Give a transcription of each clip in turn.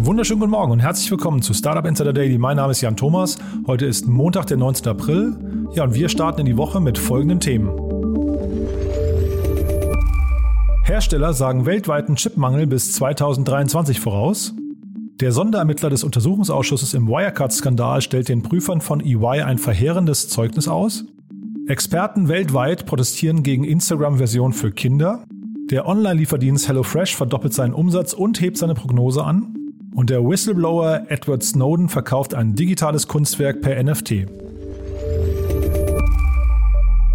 Einen wunderschönen guten Morgen und herzlich willkommen zu Startup Insider Daily. Mein Name ist Jan Thomas. Heute ist Montag, der 19. April. Ja, und wir starten in die Woche mit folgenden Themen. Hersteller sagen weltweiten Chipmangel bis 2023 voraus. Der Sonderermittler des Untersuchungsausschusses im Wirecard-Skandal stellt den Prüfern von EY ein verheerendes Zeugnis aus. Experten weltweit protestieren gegen Instagram-Version für Kinder. Der Online-Lieferdienst HelloFresh verdoppelt seinen Umsatz und hebt seine Prognose an. Und der Whistleblower Edward Snowden verkauft ein digitales Kunstwerk per NFT.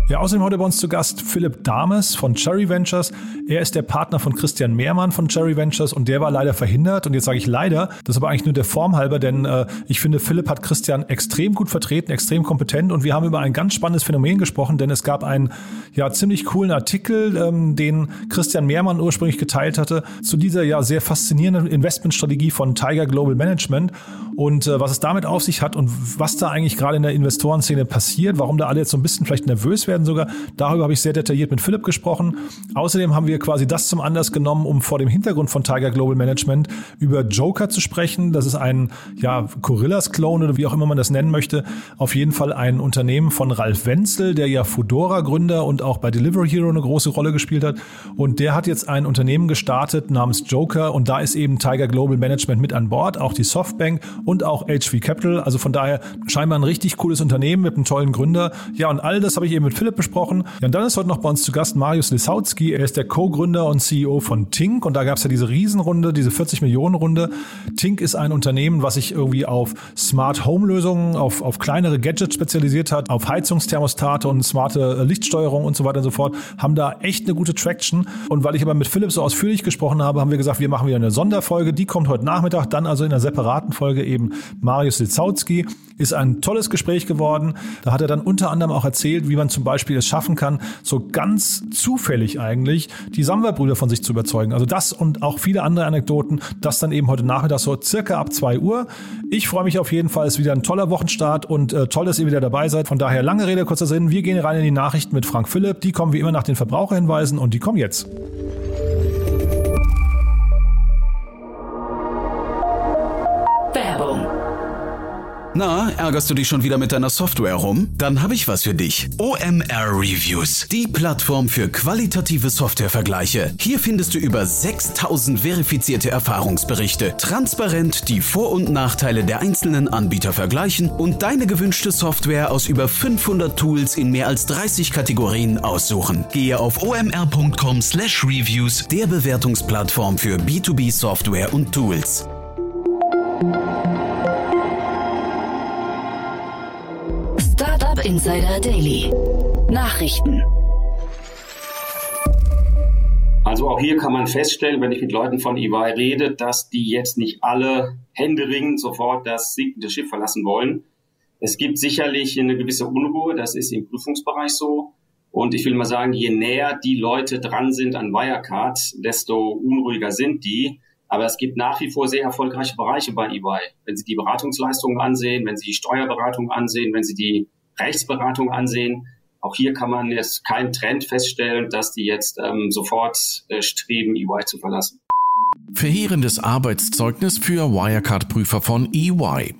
Ja, außerdem heute bei uns zu Gast Philipp Dames von Cherry Ventures. Er ist der Partner von Christian Mehrmann von Cherry Ventures und der war leider verhindert. Und jetzt sage ich leider, das ist aber eigentlich nur der Form halber, denn äh, ich finde, Philipp hat Christian extrem gut vertreten, extrem kompetent und wir haben über ein ganz spannendes Phänomen gesprochen, denn es gab einen ja ziemlich coolen Artikel, ähm, den Christian Mehrmann ursprünglich geteilt hatte, zu dieser ja sehr faszinierenden Investmentstrategie von Tiger Global Management und äh, was es damit auf sich hat und was da eigentlich gerade in der Investorenszene passiert, warum da alle jetzt so ein bisschen vielleicht nervös werden werden sogar. Darüber habe ich sehr detailliert mit Philipp gesprochen. Außerdem haben wir quasi das zum Anlass genommen, um vor dem Hintergrund von Tiger Global Management über Joker zu sprechen. Das ist ein ja, Gorillas-Clone oder wie auch immer man das nennen möchte. Auf jeden Fall ein Unternehmen von Ralf Wenzel, der ja Fedora-Gründer und auch bei Delivery Hero eine große Rolle gespielt hat. Und der hat jetzt ein Unternehmen gestartet namens Joker und da ist eben Tiger Global Management mit an Bord, auch die Softbank und auch HV Capital. Also von daher scheinbar ein richtig cooles Unternehmen mit einem tollen Gründer. Ja, und all das habe ich eben mit Philipp Philipp besprochen. Ja, und dann ist heute noch bei uns zu Gast Marius Lisautsky. Er ist der Co-Gründer und CEO von Tink. Und da gab es ja diese Riesenrunde, diese 40 Millionen Runde. Tink ist ein Unternehmen, was sich irgendwie auf Smart Home Lösungen, auf, auf kleinere Gadgets spezialisiert hat, auf Heizungsthermostate und smarte Lichtsteuerung und so weiter und so fort. Haben da echt eine gute Traction. Und weil ich aber mit Philipp so ausführlich gesprochen habe, haben wir gesagt, wir machen wieder eine Sonderfolge. Die kommt heute Nachmittag, dann also in einer separaten Folge eben Marius Lisautsky. Ist ein tolles Gespräch geworden. Da hat er dann unter anderem auch erzählt, wie man zum Beispiel es schaffen kann, so ganz zufällig eigentlich die Samwer-Brüder von sich zu überzeugen. Also das und auch viele andere Anekdoten, das dann eben heute Nachmittag so circa ab 2 Uhr. Ich freue mich auf jeden Fall, es ist wieder ein toller Wochenstart und äh, toll, dass ihr wieder dabei seid. Von daher lange Rede, kurzer Sinn. Wir gehen rein in die Nachrichten mit Frank Philipp. Die kommen wie immer nach den Verbraucherhinweisen und die kommen jetzt. Na, ärgerst du dich schon wieder mit deiner Software rum? Dann habe ich was für dich. OMR Reviews, die Plattform für qualitative Softwarevergleiche. Hier findest du über 6000 verifizierte Erfahrungsberichte, transparent die Vor- und Nachteile der einzelnen Anbieter vergleichen und deine gewünschte Software aus über 500 Tools in mehr als 30 Kategorien aussuchen. Gehe auf omr.com/reviews, der Bewertungsplattform für B2B Software und Tools. Insider Daily. Nachrichten. Also auch hier kann man feststellen, wenn ich mit Leuten von EY rede, dass die jetzt nicht alle händeringend sofort das sinkende Schiff verlassen wollen. Es gibt sicherlich eine gewisse Unruhe, das ist im Prüfungsbereich so. Und ich will mal sagen, je näher die Leute dran sind an Wirecard, desto unruhiger sind die. Aber es gibt nach wie vor sehr erfolgreiche Bereiche bei EY. Wenn Sie die Beratungsleistungen ansehen, wenn Sie die Steuerberatung ansehen, wenn Sie die Rechtsberatung ansehen. Auch hier kann man jetzt keinen Trend feststellen, dass die jetzt ähm, sofort äh, streben, EY zu verlassen. Verheerendes Arbeitszeugnis für Wirecard-Prüfer von EY.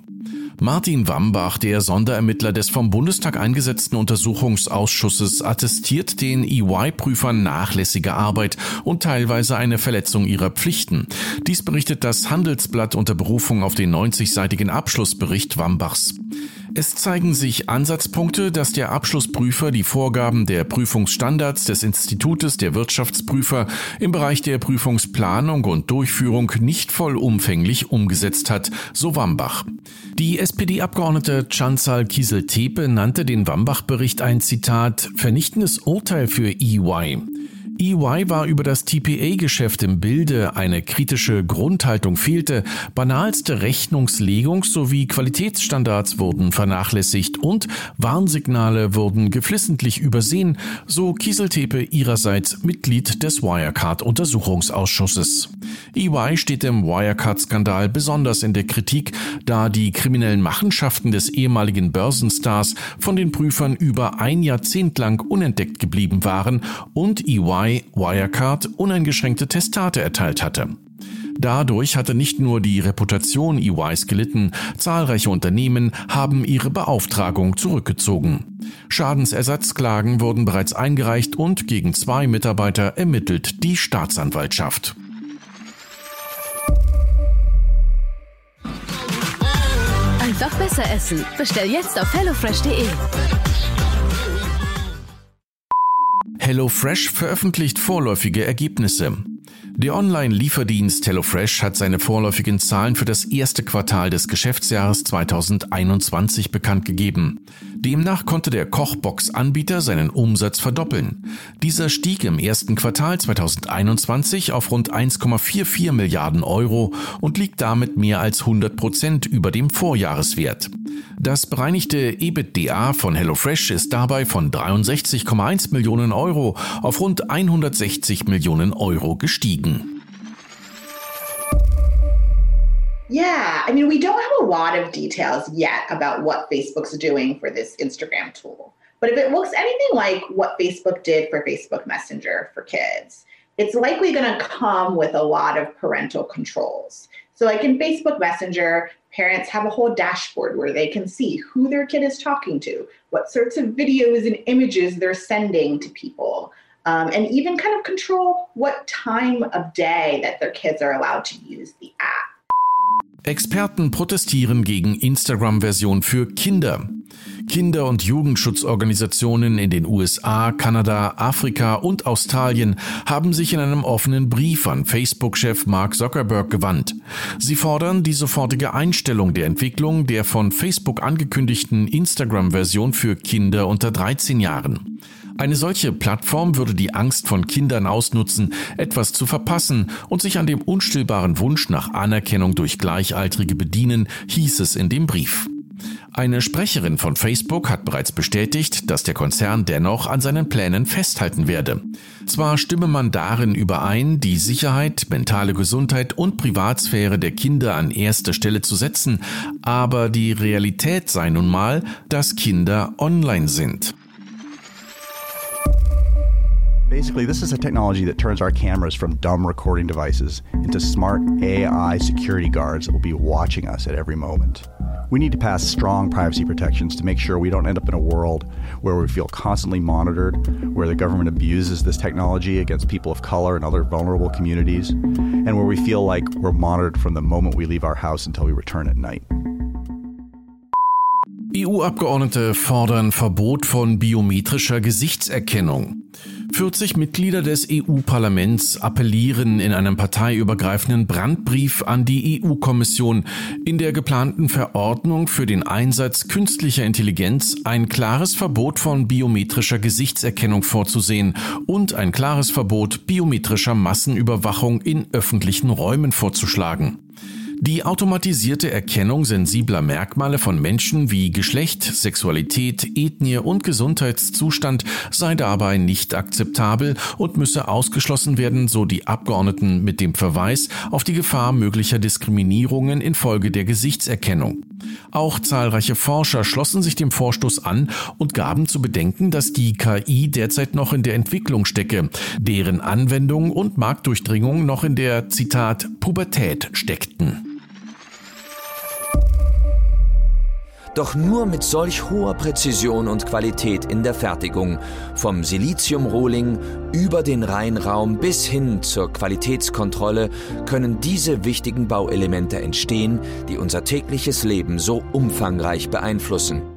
Martin Wambach, der Sonderermittler des vom Bundestag eingesetzten Untersuchungsausschusses, attestiert den EY-Prüfern nachlässige Arbeit und teilweise eine Verletzung ihrer Pflichten. Dies berichtet das Handelsblatt unter Berufung auf den 90-seitigen Abschlussbericht Wambachs. Es zeigen sich Ansatzpunkte, dass der Abschlussprüfer die Vorgaben der Prüfungsstandards des Institutes der Wirtschaftsprüfer im Bereich der Prüfungsplanung und Durchführung nicht vollumfänglich umgesetzt hat, so Wambach. Die SPD-Abgeordnete Chansal Kiesel-Tepe nannte den Wambach-Bericht ein Zitat vernichtendes Urteil für EY. EY war über das TPA-Geschäft im Bilde, eine kritische Grundhaltung fehlte, banalste Rechnungslegung sowie Qualitätsstandards wurden vernachlässigt und Warnsignale wurden geflissentlich übersehen, so Kieseltepe ihrerseits Mitglied des Wirecard-Untersuchungsausschusses. EY steht im Wirecard-Skandal besonders in der Kritik, da die kriminellen Machenschaften des ehemaligen Börsenstars von den Prüfern über ein Jahrzehnt lang unentdeckt geblieben waren und EY Wirecard uneingeschränkte Testate erteilt hatte. Dadurch hatte nicht nur die Reputation EYs gelitten, zahlreiche Unternehmen haben ihre Beauftragung zurückgezogen. Schadensersatzklagen wurden bereits eingereicht und gegen zwei Mitarbeiter ermittelt die Staatsanwaltschaft. Einfach besser essen. Bestell jetzt auf hellofresh.de. HelloFresh veröffentlicht vorläufige Ergebnisse. Der Online-Lieferdienst HelloFresh hat seine vorläufigen Zahlen für das erste Quartal des Geschäftsjahres 2021 bekannt gegeben. Demnach konnte der Kochbox-Anbieter seinen Umsatz verdoppeln. Dieser stieg im ersten Quartal 2021 auf rund 1,44 Milliarden Euro und liegt damit mehr als 100 Prozent über dem Vorjahreswert. Das bereinigte EBITDA von HelloFresh ist dabei von 63,1 Millionen Euro auf rund 160 Millionen Euro gestiegen. Yeah, I mean, we don't have a lot of details yet about what Facebook's doing for this Instagram tool. But if it looks anything like what Facebook did for Facebook Messenger for kids, it's likely going to come with a lot of parental controls. So, like in Facebook Messenger, parents have a whole dashboard where they can see who their kid is talking to, what sorts of videos and images they're sending to people, um, and even kind of control what time of day that their kids are allowed to use the app. Experten protestieren gegen Instagram-Version für Kinder. Kinder- und Jugendschutzorganisationen in den USA, Kanada, Afrika und Australien haben sich in einem offenen Brief an Facebook-Chef Mark Zuckerberg gewandt. Sie fordern die sofortige Einstellung der Entwicklung der von Facebook angekündigten Instagram-Version für Kinder unter 13 Jahren. Eine solche Plattform würde die Angst von Kindern ausnutzen, etwas zu verpassen und sich an dem unstillbaren Wunsch nach Anerkennung durch Gleichaltrige bedienen, hieß es in dem Brief. Eine Sprecherin von Facebook hat bereits bestätigt, dass der Konzern dennoch an seinen Plänen festhalten werde. Zwar stimme man darin überein, die Sicherheit, mentale Gesundheit und Privatsphäre der Kinder an erste Stelle zu setzen, aber die Realität sei nun mal, dass Kinder online sind. Basically, this is a technology that turns our cameras from dumb recording devices into smart AI security guards that will be watching us at every moment. We need to pass strong privacy protections to make sure we don't end up in a world where we feel constantly monitored, where the government abuses this technology against people of color and other vulnerable communities, and where we feel like we're monitored from the moment we leave our house until we return at night. EU-Abgeordnete fordern Verbot von biometrischer Gesichtserkennung. 40 Mitglieder des EU-Parlaments appellieren in einem parteiübergreifenden Brandbrief an die EU-Kommission, in der geplanten Verordnung für den Einsatz künstlicher Intelligenz ein klares Verbot von biometrischer Gesichtserkennung vorzusehen und ein klares Verbot biometrischer Massenüberwachung in öffentlichen Räumen vorzuschlagen. Die automatisierte Erkennung sensibler Merkmale von Menschen wie Geschlecht, Sexualität, Ethnie und Gesundheitszustand sei dabei nicht akzeptabel und müsse ausgeschlossen werden, so die Abgeordneten mit dem Verweis auf die Gefahr möglicher Diskriminierungen infolge der Gesichtserkennung. Auch zahlreiche Forscher schlossen sich dem Vorstoß an und gaben zu bedenken, dass die KI derzeit noch in der Entwicklung stecke, deren Anwendung und Marktdurchdringung noch in der Zitat Pubertät steckten. Doch nur mit solch hoher Präzision und Qualität in der Fertigung, vom Siliziumrohling über den Reinraum bis hin zur Qualitätskontrolle, können diese wichtigen Bauelemente entstehen, die unser tägliches Leben so umfangreich beeinflussen.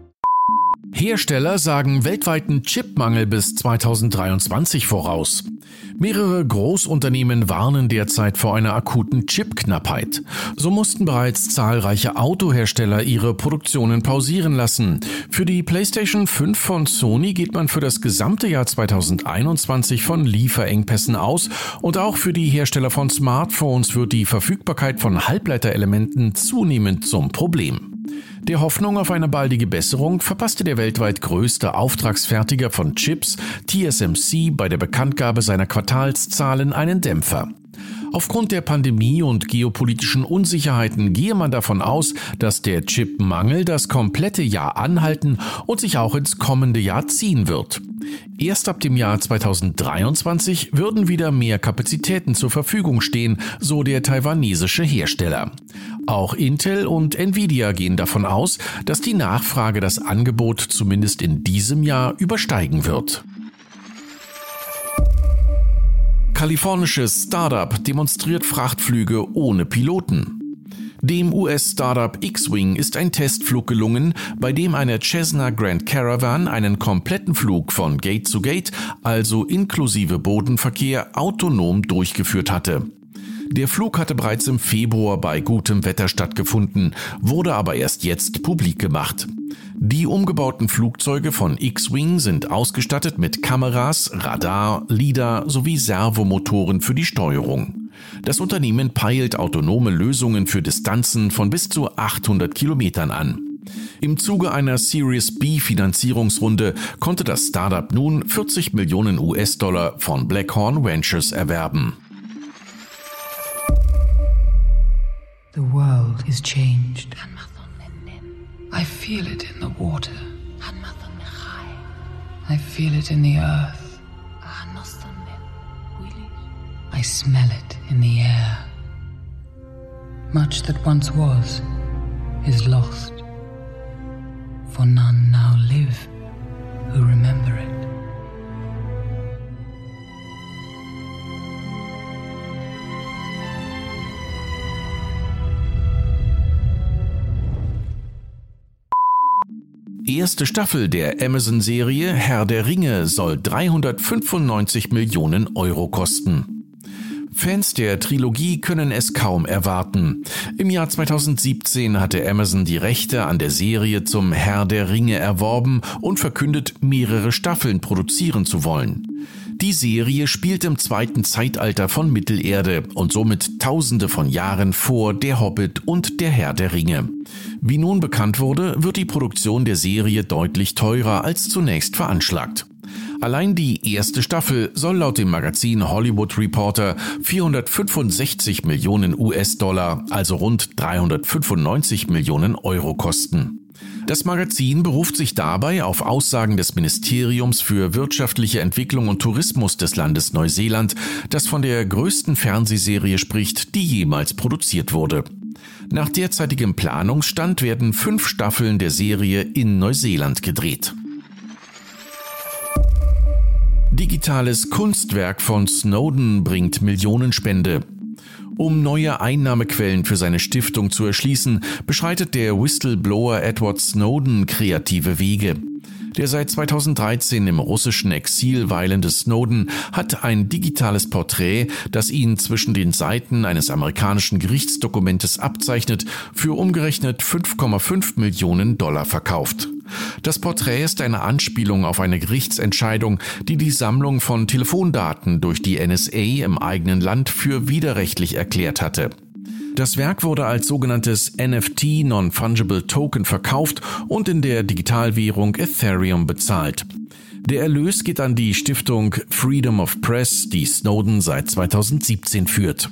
Hersteller sagen weltweiten Chipmangel bis 2023 voraus. Mehrere Großunternehmen warnen derzeit vor einer akuten Chipknappheit. So mussten bereits zahlreiche Autohersteller ihre Produktionen pausieren lassen. Für die PlayStation 5 von Sony geht man für das gesamte Jahr 2021 von Lieferengpässen aus und auch für die Hersteller von Smartphones wird die Verfügbarkeit von Halbleiterelementen zunehmend zum Problem. Der Hoffnung auf eine baldige Besserung verpasste der weltweit größte Auftragsfertiger von Chips, TSMC, bei der Bekanntgabe seiner Quartalszahlen einen Dämpfer. Aufgrund der Pandemie und geopolitischen Unsicherheiten gehe man davon aus, dass der Chipmangel das komplette Jahr anhalten und sich auch ins kommende Jahr ziehen wird. Erst ab dem Jahr 2023 würden wieder mehr Kapazitäten zur Verfügung stehen, so der taiwanesische Hersteller. Auch Intel und Nvidia gehen davon aus, dass die Nachfrage das Angebot zumindest in diesem Jahr übersteigen wird. Kalifornisches Startup demonstriert Frachtflüge ohne Piloten. Dem US-Startup X-Wing ist ein Testflug gelungen, bei dem eine Cessna Grand Caravan einen kompletten Flug von Gate zu Gate, also inklusive Bodenverkehr, autonom durchgeführt hatte. Der Flug hatte bereits im Februar bei gutem Wetter stattgefunden, wurde aber erst jetzt publik gemacht. Die umgebauten Flugzeuge von X-Wing sind ausgestattet mit Kameras, Radar, LIDAR sowie Servomotoren für die Steuerung. Das Unternehmen peilt autonome Lösungen für Distanzen von bis zu 800 Kilometern an. Im Zuge einer Series B Finanzierungsrunde konnte das Startup nun 40 Millionen US-Dollar von Blackhorn Ventures erwerben. The world is changed. I feel it in the water. I feel it in the earth. I smell it in the air. Much that once was is lost, for none now live who remember it. Erste Staffel der Amazon-Serie Herr der Ringe soll 395 Millionen Euro kosten. Fans der Trilogie können es kaum erwarten. Im Jahr 2017 hatte Amazon die Rechte an der Serie zum Herr der Ringe erworben und verkündet, mehrere Staffeln produzieren zu wollen. Die Serie spielt im zweiten Zeitalter von Mittelerde und somit tausende von Jahren vor Der Hobbit und Der Herr der Ringe. Wie nun bekannt wurde, wird die Produktion der Serie deutlich teurer als zunächst veranschlagt. Allein die erste Staffel soll laut dem Magazin Hollywood Reporter 465 Millionen US-Dollar, also rund 395 Millionen Euro kosten. Das Magazin beruft sich dabei auf Aussagen des Ministeriums für wirtschaftliche Entwicklung und Tourismus des Landes Neuseeland, das von der größten Fernsehserie spricht, die jemals produziert wurde. Nach derzeitigem Planungsstand werden fünf Staffeln der Serie in Neuseeland gedreht. Digitales Kunstwerk von Snowden bringt Millionenspende. Um neue Einnahmequellen für seine Stiftung zu erschließen, beschreitet der Whistleblower Edward Snowden kreative Wege. Der seit 2013 im russischen Exil weilende Snowden hat ein digitales Porträt, das ihn zwischen den Seiten eines amerikanischen Gerichtsdokumentes abzeichnet, für umgerechnet 5,5 Millionen Dollar verkauft. Das Porträt ist eine Anspielung auf eine Gerichtsentscheidung, die die Sammlung von Telefondaten durch die NSA im eigenen Land für widerrechtlich erklärt hatte. Das Werk wurde als sogenanntes NFT Non-Fungible Token verkauft und in der Digitalwährung Ethereum bezahlt. Der Erlös geht an die Stiftung Freedom of Press, die Snowden seit 2017 führt.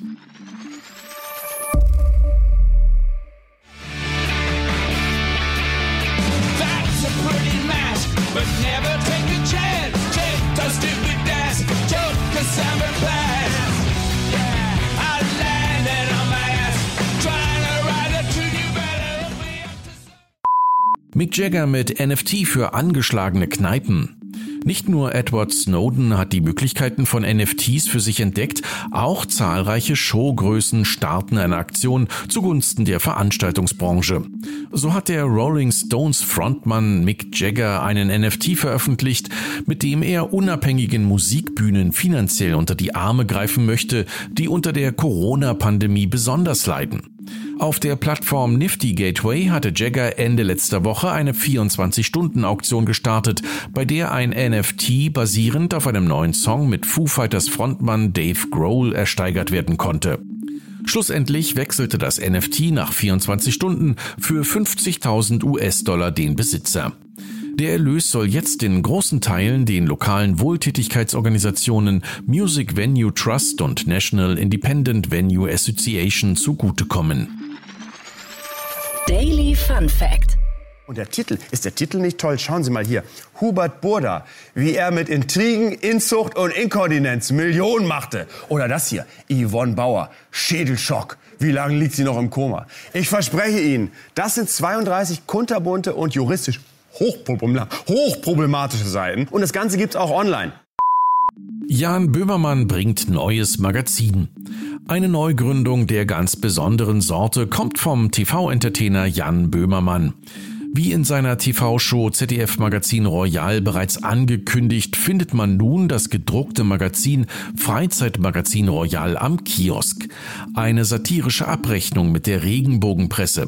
Mick Jagger mit NFT für angeschlagene Kneipen. Nicht nur Edward Snowden hat die Möglichkeiten von NFTs für sich entdeckt, auch zahlreiche Showgrößen starten eine Aktion zugunsten der Veranstaltungsbranche. So hat der Rolling Stones Frontmann Mick Jagger einen NFT veröffentlicht, mit dem er unabhängigen Musikbühnen finanziell unter die Arme greifen möchte, die unter der Corona-Pandemie besonders leiden. Auf der Plattform Nifty Gateway hatte Jagger Ende letzter Woche eine 24-Stunden-Auktion gestartet, bei der ein NFT basierend auf einem neuen Song mit Foo Fighters Frontmann Dave Grohl ersteigert werden konnte. Schlussendlich wechselte das NFT nach 24 Stunden für 50.000 US-Dollar den Besitzer. Der Erlös soll jetzt in großen Teilen den lokalen Wohltätigkeitsorganisationen Music Venue Trust und National Independent Venue Association zugutekommen. Fun Fact Und der Titel, ist der Titel nicht toll? Schauen Sie mal hier. Hubert Burda, wie er mit Intrigen, Inzucht und Inkontinenz Millionen machte. Oder das hier, Yvonne Bauer, Schädelschock. Wie lange liegt sie noch im Koma? Ich verspreche Ihnen, das sind 32 kunterbunte und juristisch hochproblematische Seiten. Und das Ganze gibt's auch online. Jan Böhmermann bringt neues Magazin. Eine Neugründung der ganz besonderen Sorte kommt vom TV-Entertainer Jan Böhmermann. Wie in seiner TV-Show ZDF Magazin Royal bereits angekündigt, findet man nun das gedruckte Magazin Freizeitmagazin Royal am Kiosk. Eine satirische Abrechnung mit der Regenbogenpresse.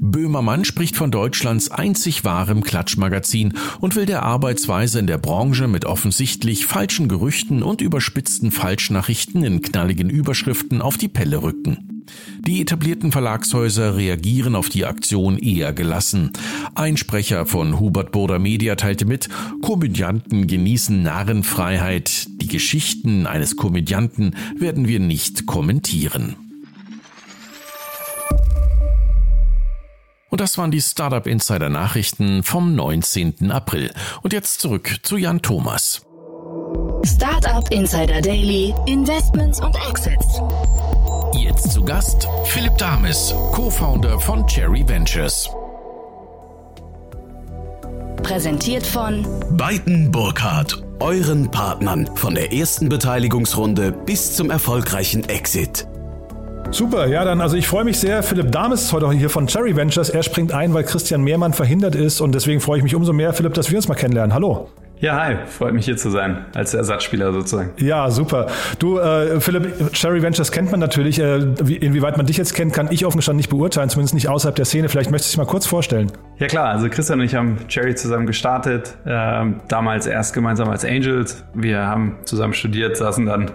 Böhmermann spricht von Deutschlands einzig wahrem Klatschmagazin und will der Arbeitsweise in der Branche mit offensichtlich falschen Gerüchten und überspitzten Falschnachrichten in knalligen Überschriften auf die Pelle rücken. Die etablierten Verlagshäuser reagieren auf die Aktion eher gelassen. Ein Sprecher von Hubert Burda Media teilte mit, Komödianten genießen Narrenfreiheit. Die Geschichten eines Komödianten werden wir nicht kommentieren. Und das waren die Startup Insider Nachrichten vom 19. April. Und jetzt zurück zu Jan Thomas. Startup Insider Daily, Investments und Exits. Jetzt zu Gast Philipp Dames, Co-Founder von Cherry Ventures. Präsentiert von Beiten Burkhardt, euren Partnern von der ersten Beteiligungsrunde bis zum erfolgreichen Exit. Super, ja, dann, also ich freue mich sehr. Philipp Dames ist heute auch hier von Cherry Ventures. Er springt ein, weil Christian Mehrmann verhindert ist und deswegen freue ich mich umso mehr, Philipp, dass wir uns mal kennenlernen. Hallo. Ja, hi, freut mich hier zu sein, als Ersatzspieler sozusagen. Ja, super. Du, äh, Philipp, Cherry Ventures kennt man natürlich. Äh, inwieweit man dich jetzt kennt, kann ich offen gestanden nicht beurteilen, zumindest nicht außerhalb der Szene. Vielleicht möchtest du dich mal kurz vorstellen. Ja klar, also Christian und ich haben Cherry zusammen gestartet, äh, damals erst gemeinsam als Angels. Wir haben zusammen studiert, saßen dann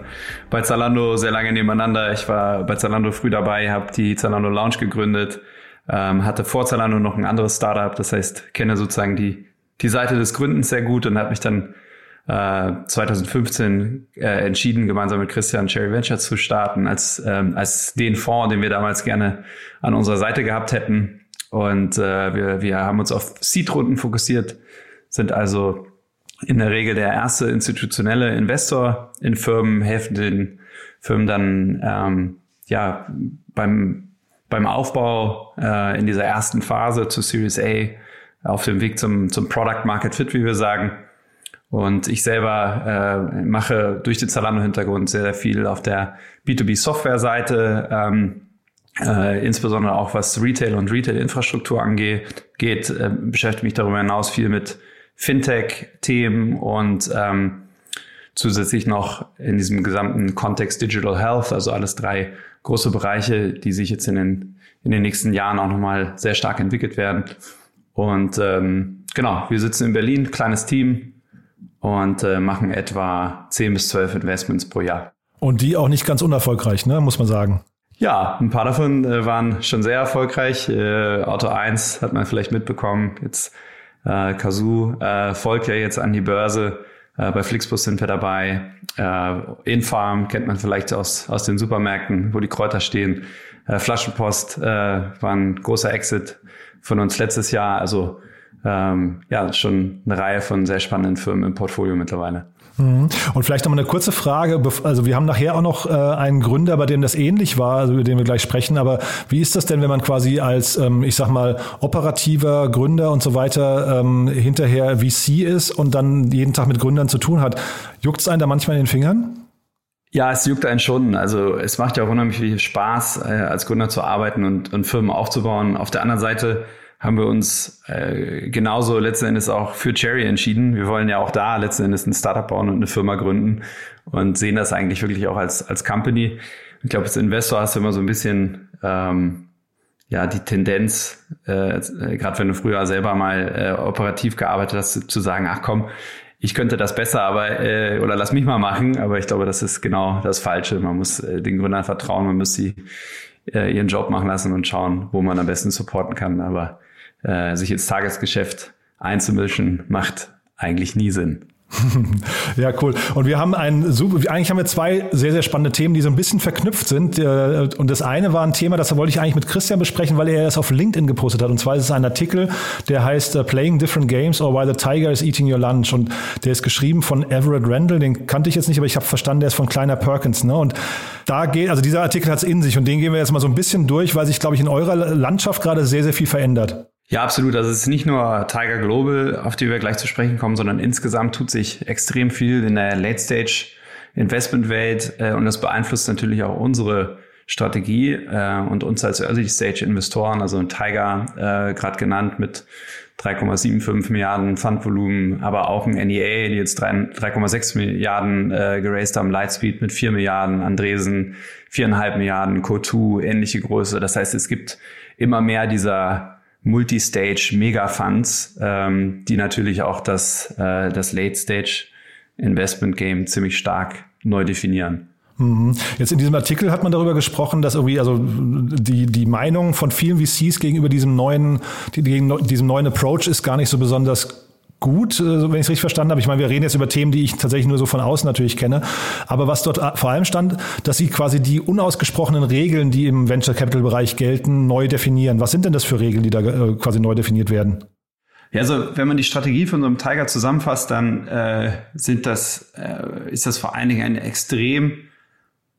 bei Zalando sehr lange nebeneinander. Ich war bei Zalando früh dabei, habe die Zalando Lounge gegründet, ähm, hatte vor Zalando noch ein anderes Startup, das heißt, kenne sozusagen die die Seite des Gründens sehr gut und habe mich dann äh, 2015 äh, entschieden, gemeinsam mit Christian Cherry Venture zu starten, als, ähm, als den Fonds, den wir damals gerne an unserer Seite gehabt hätten. Und äh, wir, wir haben uns auf Seed-Runden fokussiert, sind also in der Regel der erste institutionelle Investor in Firmen, helfen den Firmen dann ähm, ja beim, beim Aufbau äh, in dieser ersten Phase zu Series A auf dem Weg zum, zum Product Market Fit, wie wir sagen. Und ich selber äh, mache durch den Zalando-Hintergrund sehr, sehr viel auf der B2B-Software-Seite, ähm, äh, insbesondere auch was Retail und Retail-Infrastruktur angeht, geht, äh, beschäftige mich darüber hinaus viel mit Fintech-Themen und ähm, zusätzlich noch in diesem gesamten Kontext Digital Health, also alles drei große Bereiche, die sich jetzt in den, in den nächsten Jahren auch nochmal sehr stark entwickelt werden. Und ähm, genau, wir sitzen in Berlin, kleines Team und äh, machen etwa 10 bis 12 Investments pro Jahr. Und die auch nicht ganz unerfolgreich, ne, muss man sagen. Ja, ein paar davon äh, waren schon sehr erfolgreich. Äh, Auto 1 hat man vielleicht mitbekommen. Jetzt äh, Kazoo äh, folgt ja jetzt an die Börse. Äh, bei Flixbus sind wir dabei. Äh, Infarm kennt man vielleicht aus, aus den Supermärkten, wo die Kräuter stehen. Äh, Flaschenpost äh, war ein großer Exit von uns letztes Jahr. Also ähm, ja, schon eine Reihe von sehr spannenden Firmen im Portfolio mittlerweile. Mhm. Und vielleicht noch mal eine kurze Frage. Also wir haben nachher auch noch äh, einen Gründer, bei dem das ähnlich war, also über den wir gleich sprechen. Aber wie ist das denn, wenn man quasi als, ähm, ich sag mal, operativer Gründer und so weiter ähm, hinterher VC ist und dann jeden Tag mit Gründern zu tun hat? Juckt es einen da manchmal in den Fingern? Ja, es juckt einen schon. Also es macht ja auch unheimlich viel Spaß, äh, als Gründer zu arbeiten und, und Firmen aufzubauen. Auf der anderen Seite haben wir uns äh, genauso letzten Endes auch für Cherry entschieden. Wir wollen ja auch da letzten Endes ein Startup bauen und eine Firma gründen und sehen das eigentlich wirklich auch als, als Company. Ich glaube, als Investor hast du immer so ein bisschen ähm, ja die Tendenz, äh, äh gerade wenn du früher selber mal äh, operativ gearbeitet hast, zu sagen, ach komm, ich könnte das besser, aber äh, oder lass mich mal machen. Aber ich glaube, das ist genau das Falsche. Man muss äh, den Gründern vertrauen, man muss sie äh, ihren Job machen lassen und schauen, wo man am besten supporten kann. Aber äh, sich ins Tagesgeschäft einzumischen, macht eigentlich nie Sinn. ja, cool. Und wir haben ein super, eigentlich haben wir zwei sehr, sehr spannende Themen, die so ein bisschen verknüpft sind. Äh, und das eine war ein Thema, das wollte ich eigentlich mit Christian besprechen, weil er es auf LinkedIn gepostet hat. Und zwar ist es ein Artikel, der heißt uh, Playing Different Games or Why the Tiger is Eating Your Lunch. Und der ist geschrieben von Everett Randall. Den kannte ich jetzt nicht, aber ich habe verstanden, der ist von Kleiner Perkins. Ne? Und da geht, also dieser Artikel hat es in sich und den gehen wir jetzt mal so ein bisschen durch, weil sich, glaube ich, in eurer Landschaft gerade sehr, sehr viel verändert. Ja, absolut. Also es ist nicht nur Tiger Global, auf die wir gleich zu sprechen kommen, sondern insgesamt tut sich extrem viel in der Late-Stage Investment-Welt äh, und das beeinflusst natürlich auch unsere Strategie äh, und uns als Early-Stage-Investoren, also Tiger äh, gerade genannt mit 3,75 Milliarden Fundvolumen, aber auch ein NEA, die jetzt 3,6 Milliarden äh, geraced haben, Lightspeed mit 4 Milliarden, Andresen 4,5 Milliarden, Co2 ähnliche Größe. Das heißt, es gibt immer mehr dieser Multistage Mega-Funds, ähm, die natürlich auch das, äh, das Late-Stage Investment Game ziemlich stark neu definieren. Mhm. Jetzt in diesem Artikel hat man darüber gesprochen, dass irgendwie also die die Meinung von vielen VCs gegenüber diesem neuen die, diesem neuen Approach ist gar nicht so besonders gut, äh, wenn ich es richtig verstanden habe. Ich meine, wir reden jetzt über Themen, die ich tatsächlich nur so von außen natürlich kenne. Aber was dort vor allem stand, dass sie quasi die unausgesprochenen Regeln, die im Venture Capital Bereich gelten, neu definieren. Was sind denn das für Regeln, die da äh, quasi neu definiert werden? Ja, also wenn man die Strategie von so einem Tiger zusammenfasst, dann äh, sind das, äh, ist das vor allen Dingen ein extrem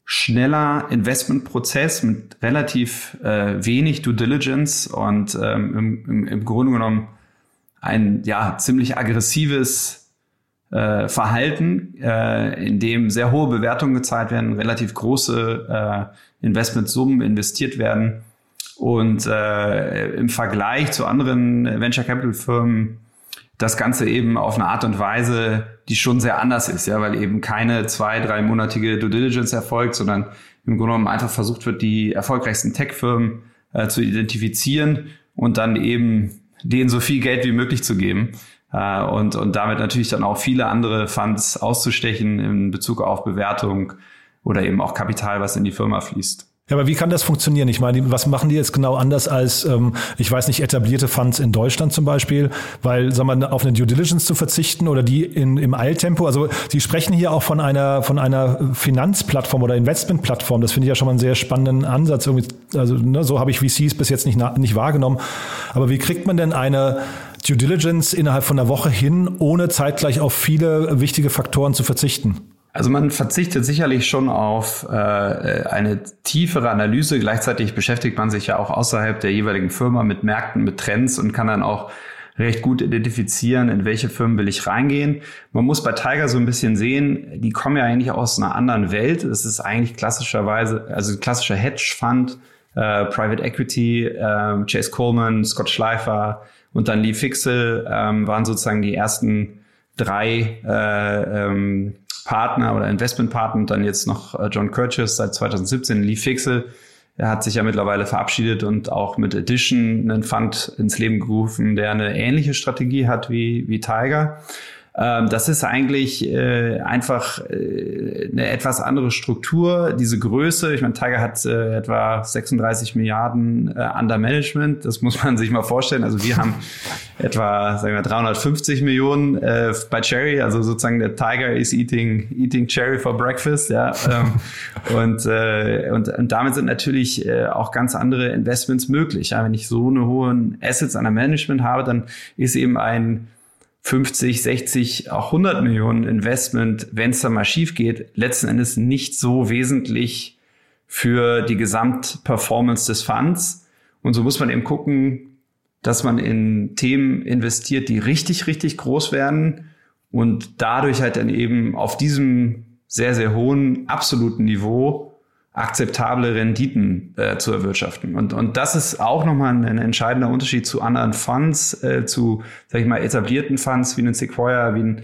schneller Investmentprozess mit relativ äh, wenig Due Diligence und ähm, im, im, im Grunde genommen ein ja ziemlich aggressives äh, Verhalten, äh, in dem sehr hohe Bewertungen gezahlt werden, relativ große äh, Investmentsummen investiert werden. Und äh, im Vergleich zu anderen Venture Capital Firmen das Ganze eben auf eine Art und Weise, die schon sehr anders ist, ja, weil eben keine zwei, dreimonatige Due Diligence erfolgt, sondern im Grunde genommen einfach versucht wird, die erfolgreichsten Tech-Firmen äh, zu identifizieren und dann eben denen so viel Geld wie möglich zu geben äh, und, und damit natürlich dann auch viele andere Funds auszustechen in Bezug auf Bewertung oder eben auch Kapital, was in die Firma fließt. Ja, aber wie kann das funktionieren? Ich meine, was machen die jetzt genau anders als, ähm, ich weiß nicht, etablierte Funds in Deutschland zum Beispiel? Weil, sagen wir, mal, auf eine Due Diligence zu verzichten oder die in, im Eiltempo. Also Sie sprechen hier auch von einer, von einer Finanzplattform oder Investmentplattform. Das finde ich ja schon mal einen sehr spannenden Ansatz. Irgendwie, also ne, so habe ich VCs bis jetzt nicht, nicht wahrgenommen. Aber wie kriegt man denn eine Due Diligence innerhalb von einer Woche hin, ohne zeitgleich auf viele wichtige Faktoren zu verzichten? Also man verzichtet sicherlich schon auf äh, eine tiefere Analyse. Gleichzeitig beschäftigt man sich ja auch außerhalb der jeweiligen Firma mit Märkten, mit Trends und kann dann auch recht gut identifizieren, in welche Firmen will ich reingehen. Man muss bei Tiger so ein bisschen sehen, die kommen ja eigentlich aus einer anderen Welt. Es ist eigentlich klassischerweise, also ein klassischer Hedgefonds, äh, Private Equity, äh, Chase Coleman, Scott Schleifer und dann Lee Fixel ähm, waren sozusagen die ersten drei äh, ähm, Partner oder Investmentpartner und dann jetzt noch äh, John Kirchhoff seit 2017, Lee Fixel. Er hat sich ja mittlerweile verabschiedet und auch mit Edition einen Fund ins Leben gerufen, der eine ähnliche Strategie hat wie, wie Tiger. Ähm, das ist eigentlich äh, einfach äh, eine etwas andere Struktur, diese Größe. Ich meine, Tiger hat äh, etwa 36 Milliarden äh, under Management. Das muss man sich mal vorstellen. Also wir haben etwa, sagen wir, 350 Millionen äh, bei Cherry. Also sozusagen der Tiger is eating, eating Cherry for breakfast. Ja, ähm, und, äh, und, und damit sind natürlich äh, auch ganz andere Investments möglich. Ja, wenn ich so eine hohen Assets under Management habe, dann ist eben ein 50, 60, auch 100 Millionen Investment, wenn es da mal schief geht, letzten Endes nicht so wesentlich für die Gesamtperformance des Funds. Und so muss man eben gucken, dass man in Themen investiert, die richtig, richtig groß werden und dadurch halt dann eben auf diesem sehr, sehr hohen absoluten Niveau akzeptable Renditen äh, zu erwirtschaften. Und, und das ist auch nochmal ein, ein entscheidender Unterschied zu anderen Funds, äh, zu, sag ich mal, etablierten Funds wie ein Sequoia, wie ein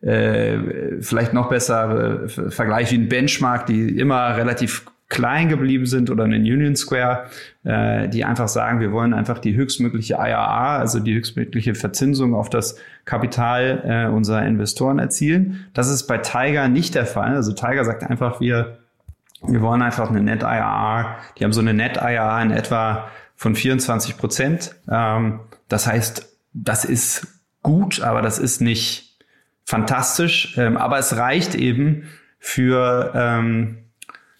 äh, vielleicht noch besser äh, Vergleich wie ein Benchmark, die immer relativ klein geblieben sind oder einen Union Square, äh, die einfach sagen, wir wollen einfach die höchstmögliche IRA, also die höchstmögliche Verzinsung auf das Kapital äh, unserer Investoren erzielen. Das ist bei Tiger nicht der Fall. Also Tiger sagt einfach, wir wir wollen einfach eine Net IRR. Die haben so eine Net IRR in etwa von 24 Prozent. Ähm, das heißt, das ist gut, aber das ist nicht fantastisch, ähm, aber es reicht eben für, ähm,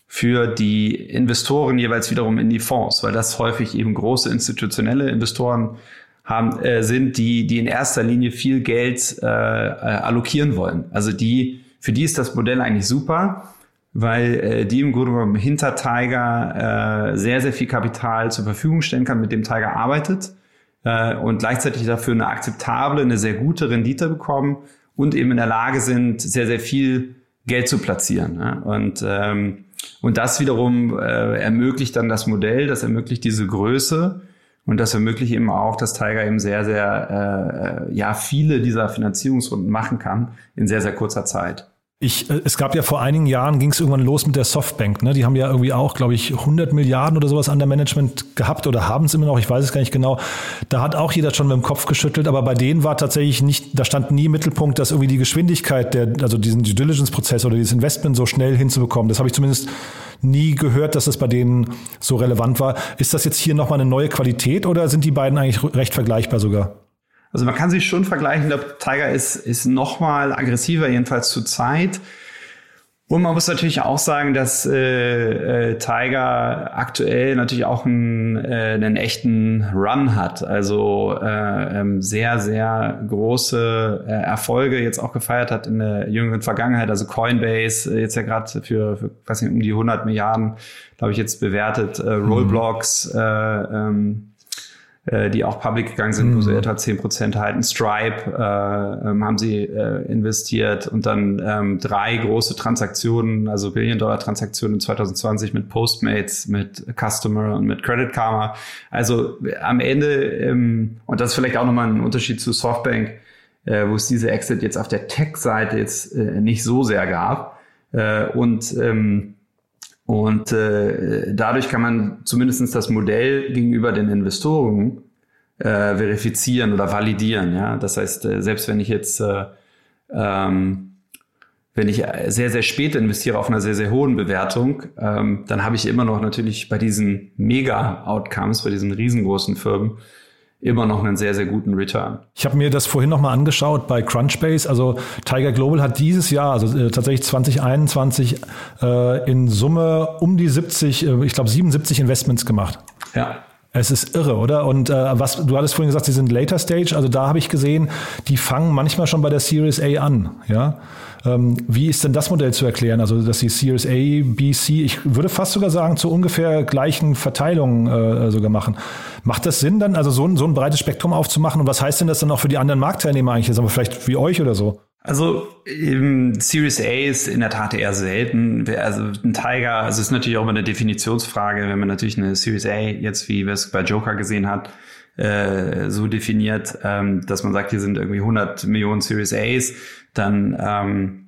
für die Investoren jeweils wiederum in die Fonds, weil das häufig eben große institutionelle Investoren haben, äh, sind, die, die in erster Linie viel Geld äh, äh, allokieren wollen. Also die, für die ist das Modell eigentlich super, weil äh, die im Grunde genommen hinter Tiger äh, sehr, sehr viel Kapital zur Verfügung stellen kann, mit dem Tiger arbeitet äh, und gleichzeitig dafür eine akzeptable, eine sehr gute Rendite bekommen und eben in der Lage sind, sehr, sehr viel Geld zu platzieren. Ja? Und, ähm, und das wiederum äh, ermöglicht dann das Modell, das ermöglicht diese Größe und das ermöglicht eben auch, dass Tiger eben sehr, sehr, äh, ja, viele dieser Finanzierungsrunden machen kann in sehr, sehr kurzer Zeit. Ich, äh, es gab ja vor einigen Jahren, ging es irgendwann los mit der Softbank. Ne? Die haben ja irgendwie auch, glaube ich, 100 Milliarden oder sowas an der Management gehabt oder haben es immer noch, ich weiß es gar nicht genau. Da hat auch jeder schon mit dem Kopf geschüttelt, aber bei denen war tatsächlich nicht, da stand nie im Mittelpunkt, dass irgendwie die Geschwindigkeit, der, also diesen Due Diligence-Prozess oder dieses Investment so schnell hinzubekommen. Das habe ich zumindest nie gehört, dass das bei denen so relevant war. Ist das jetzt hier nochmal eine neue Qualität oder sind die beiden eigentlich recht vergleichbar sogar? Also man kann sich schon vergleichen, der Tiger ist, ist nochmal aggressiver, jedenfalls zur Zeit. Und man muss natürlich auch sagen, dass äh, äh, Tiger aktuell natürlich auch einen, äh, einen echten Run hat. Also äh, ähm, sehr, sehr große äh, Erfolge jetzt auch gefeiert hat in der jüngeren Vergangenheit. Also Coinbase äh, jetzt ja gerade für, für weiß nicht, um die 100 Milliarden, glaube ich, jetzt bewertet. Äh, mhm. Roblox, mhm. äh, ähm, äh, die auch public gegangen sind, mhm. wo sie etwa 10% halten. Stripe äh, ähm, haben sie äh, investiert und dann ähm, drei große Transaktionen, also Billion-Dollar-Transaktionen 2020 mit Postmates, mit Customer und mit Credit Karma. Also am Ende, ähm, und das ist vielleicht auch nochmal ein Unterschied zu Softbank, äh, wo es diese Exit jetzt auf der Tech-Seite jetzt äh, nicht so sehr gab. Äh, und ähm, und äh, dadurch kann man zumindestens das Modell gegenüber den Investoren äh, verifizieren oder validieren. Ja? Das heißt, äh, selbst wenn ich jetzt, äh, ähm, wenn ich sehr, sehr spät investiere auf einer sehr, sehr hohen Bewertung, ähm, dann habe ich immer noch natürlich bei diesen Mega-Outcomes, bei diesen riesengroßen Firmen, immer noch einen sehr, sehr guten Return. Ich habe mir das vorhin nochmal angeschaut bei Crunchbase. Also Tiger Global hat dieses Jahr, also äh, tatsächlich 2021, äh, in Summe um die 70, äh, ich glaube 77 Investments gemacht. Ja. Es ist irre, oder? Und äh, was du hattest vorhin gesagt, sie sind Later Stage. Also da habe ich gesehen, die fangen manchmal schon bei der Series A an. Ja. Ähm, wie ist denn das Modell zu erklären? Also dass die Series A, B, C, ich würde fast sogar sagen, zu ungefähr gleichen Verteilungen äh, sogar machen. Macht das Sinn dann, also so ein, so ein breites Spektrum aufzumachen? Und was heißt denn das dann auch für die anderen Marktteilnehmer eigentlich? Jetzt aber vielleicht wie euch oder so? Also Series A ist in der Tat eher selten. Also ein Tiger, also ist natürlich auch immer eine Definitionsfrage, wenn man natürlich eine Series A jetzt, wie wir es bei Joker gesehen hat, äh, so definiert, ähm, dass man sagt, hier sind irgendwie 100 Millionen Series A's, dann ähm,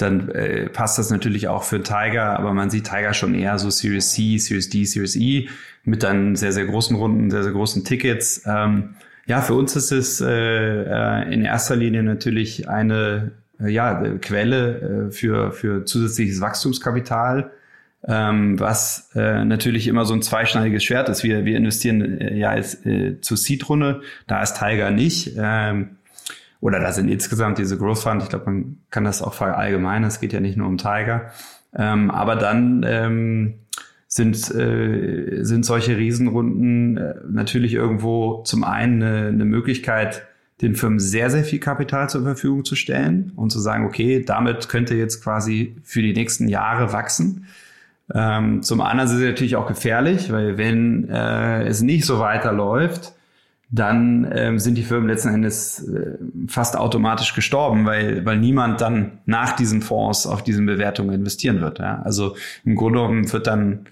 dann äh, passt das natürlich auch für Tiger, aber man sieht Tiger schon eher so Series C, Series D, Series E mit dann sehr, sehr großen Runden, sehr, sehr großen Tickets. Ähm, ja, für uns ist es äh, äh, in erster Linie natürlich eine äh, ja, Quelle äh, für, für zusätzliches Wachstumskapital, ähm, was äh, natürlich immer so ein zweischneidiges Schwert ist. Wir, wir investieren äh, ja jetzt, äh, zur Seed-Runde, da ist Tiger nicht. Ähm, oder da sind insgesamt diese Growth Fund, ich glaube, man kann das auch verallgemeinern, es geht ja nicht nur um Tiger. Ähm, aber dann ähm, sind, äh, sind solche Riesenrunden äh, natürlich irgendwo zum einen eine, eine Möglichkeit, den Firmen sehr, sehr viel Kapital zur Verfügung zu stellen und zu sagen, okay, damit könnte jetzt quasi für die nächsten Jahre wachsen. Ähm, zum anderen ist es natürlich auch gefährlich, weil wenn äh, es nicht so weiterläuft, dann ähm, sind die Firmen letzten Endes äh, fast automatisch gestorben, weil, weil niemand dann nach diesen Fonds auf diesen Bewertungen investieren wird. Ja? Also im Grunde genommen wird dann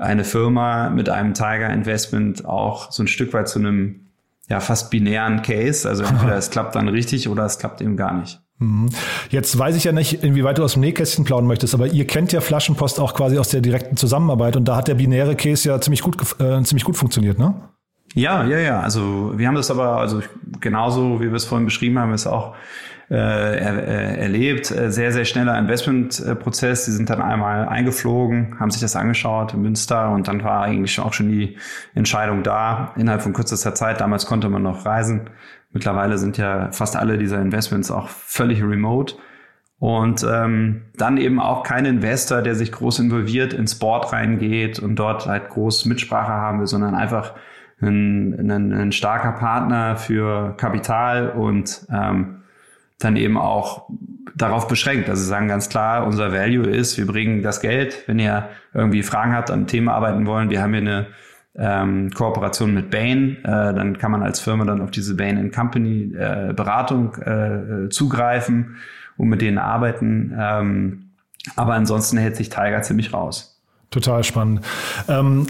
eine Firma mit einem Tiger Investment auch so ein Stück weit zu einem ja fast binären Case. Also entweder es klappt dann richtig oder es klappt eben gar nicht. Mhm. Jetzt weiß ich ja nicht, inwieweit du aus dem Nähkästchen plaudern möchtest, aber ihr kennt ja Flaschenpost auch quasi aus der direkten Zusammenarbeit und da hat der binäre Case ja ziemlich gut, äh, ziemlich gut funktioniert, ne? Ja, ja, ja. Also wir haben das aber, also genauso wie wir es vorhin beschrieben haben, ist auch äh, er, äh, erlebt. Äh, sehr, sehr schneller Investmentprozess. Die sind dann einmal eingeflogen, haben sich das angeschaut in Münster und dann war eigentlich auch schon die Entscheidung da innerhalb von kürzester Zeit. Damals konnte man noch reisen. Mittlerweile sind ja fast alle dieser Investments auch völlig remote. Und ähm, dann eben auch kein Investor, der sich groß involviert ins Board reingeht und dort halt groß Mitsprache haben will, sondern einfach ein, ein, ein starker Partner für Kapital und ähm, dann eben auch darauf beschränkt. Also sagen ganz klar, unser Value ist, wir bringen das Geld. Wenn ihr irgendwie Fragen habt, an Themen arbeiten wollen, wir haben hier eine ähm, Kooperation mit Bain, äh, dann kann man als Firma dann auf diese Bain Company äh, Beratung äh, zugreifen und mit denen arbeiten. Ähm, aber ansonsten hält sich Tiger ziemlich raus. Total spannend. Ähm,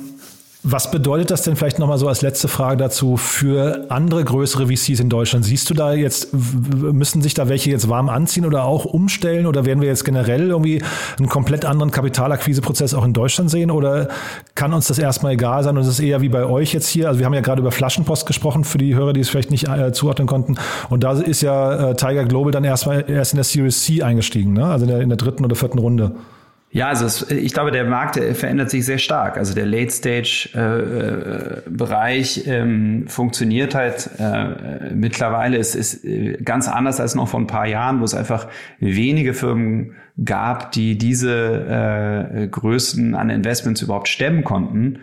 was bedeutet das denn vielleicht nochmal so als letzte Frage dazu für andere größere VCs in Deutschland? Siehst du da jetzt, müssen sich da welche jetzt warm anziehen oder auch umstellen oder werden wir jetzt generell irgendwie einen komplett anderen Kapitalakquiseprozess auch in Deutschland sehen oder kann uns das erstmal egal sein und es ist eher wie bei euch jetzt hier? Also wir haben ja gerade über Flaschenpost gesprochen für die Hörer, die es vielleicht nicht äh, zuordnen konnten und da ist ja äh, Tiger Global dann erstmal erst in der Series C eingestiegen, ne? also in der, in der dritten oder vierten Runde. Ja, also es, ich glaube, der Markt der verändert sich sehr stark. Also der Late-Stage-Bereich äh, ähm, funktioniert halt äh, mittlerweile. Es ist äh, ganz anders als noch vor ein paar Jahren, wo es einfach wenige Firmen gab, die diese äh, Größen an Investments überhaupt stemmen konnten.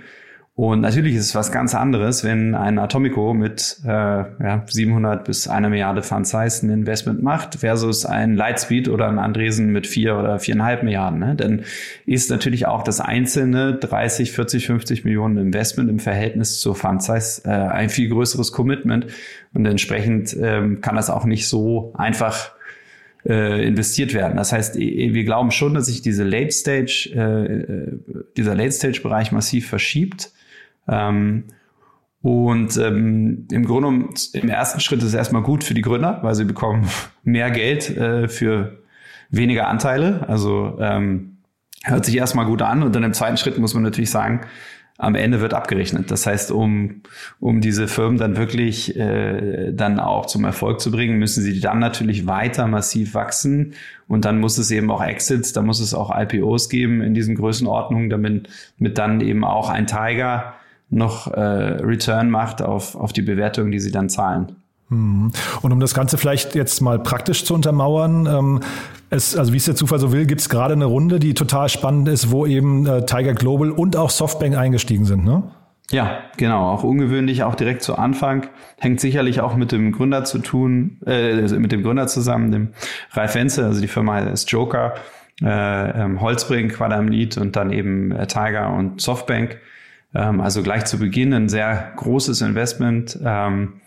Und natürlich ist es was ganz anderes, wenn ein Atomico mit äh, ja, 700 bis einer Milliarde Fund Size ein Investment macht versus ein Lightspeed oder ein Andresen mit vier oder viereinhalb Milliarden. Ne? Dann ist natürlich auch das einzelne 30, 40, 50 Millionen Investment im Verhältnis zur Fund Size äh, ein viel größeres Commitment. Und entsprechend ähm, kann das auch nicht so einfach äh, investiert werden. Das heißt, wir glauben schon, dass sich diese Late Stage, äh, äh dieser Late Stage Bereich massiv verschiebt. Ähm, und ähm, im Grunde im ersten Schritt ist es erstmal gut für die Gründer, weil sie bekommen mehr Geld äh, für weniger Anteile. Also ähm, hört sich erstmal gut an. Und dann im zweiten Schritt muss man natürlich sagen, am Ende wird abgerechnet. Das heißt, um, um diese Firmen dann wirklich äh, dann auch zum Erfolg zu bringen, müssen sie dann natürlich weiter massiv wachsen. Und dann muss es eben auch Exits, da muss es auch IPOs geben in diesen Größenordnungen, damit mit dann eben auch ein Tiger noch äh, Return macht auf, auf die Bewertung, die sie dann zahlen. Mhm. Und um das Ganze vielleicht jetzt mal praktisch zu untermauern, ähm, es, also wie es der Zufall so will, gibt es gerade eine Runde, die total spannend ist, wo eben äh, Tiger Global und auch Softbank eingestiegen sind, ne? Ja, genau. Auch ungewöhnlich, auch direkt zu Anfang. Hängt sicherlich auch mit dem Gründer zu tun, äh, mit dem Gründer zusammen, dem Ralf Wenzel, also die Firma ist Joker, äh, ähm, Holzbrink war da im Lied und dann eben äh, Tiger und Softbank. Ähm, also gleich zu Beginn ein sehr großes Investment, ähm,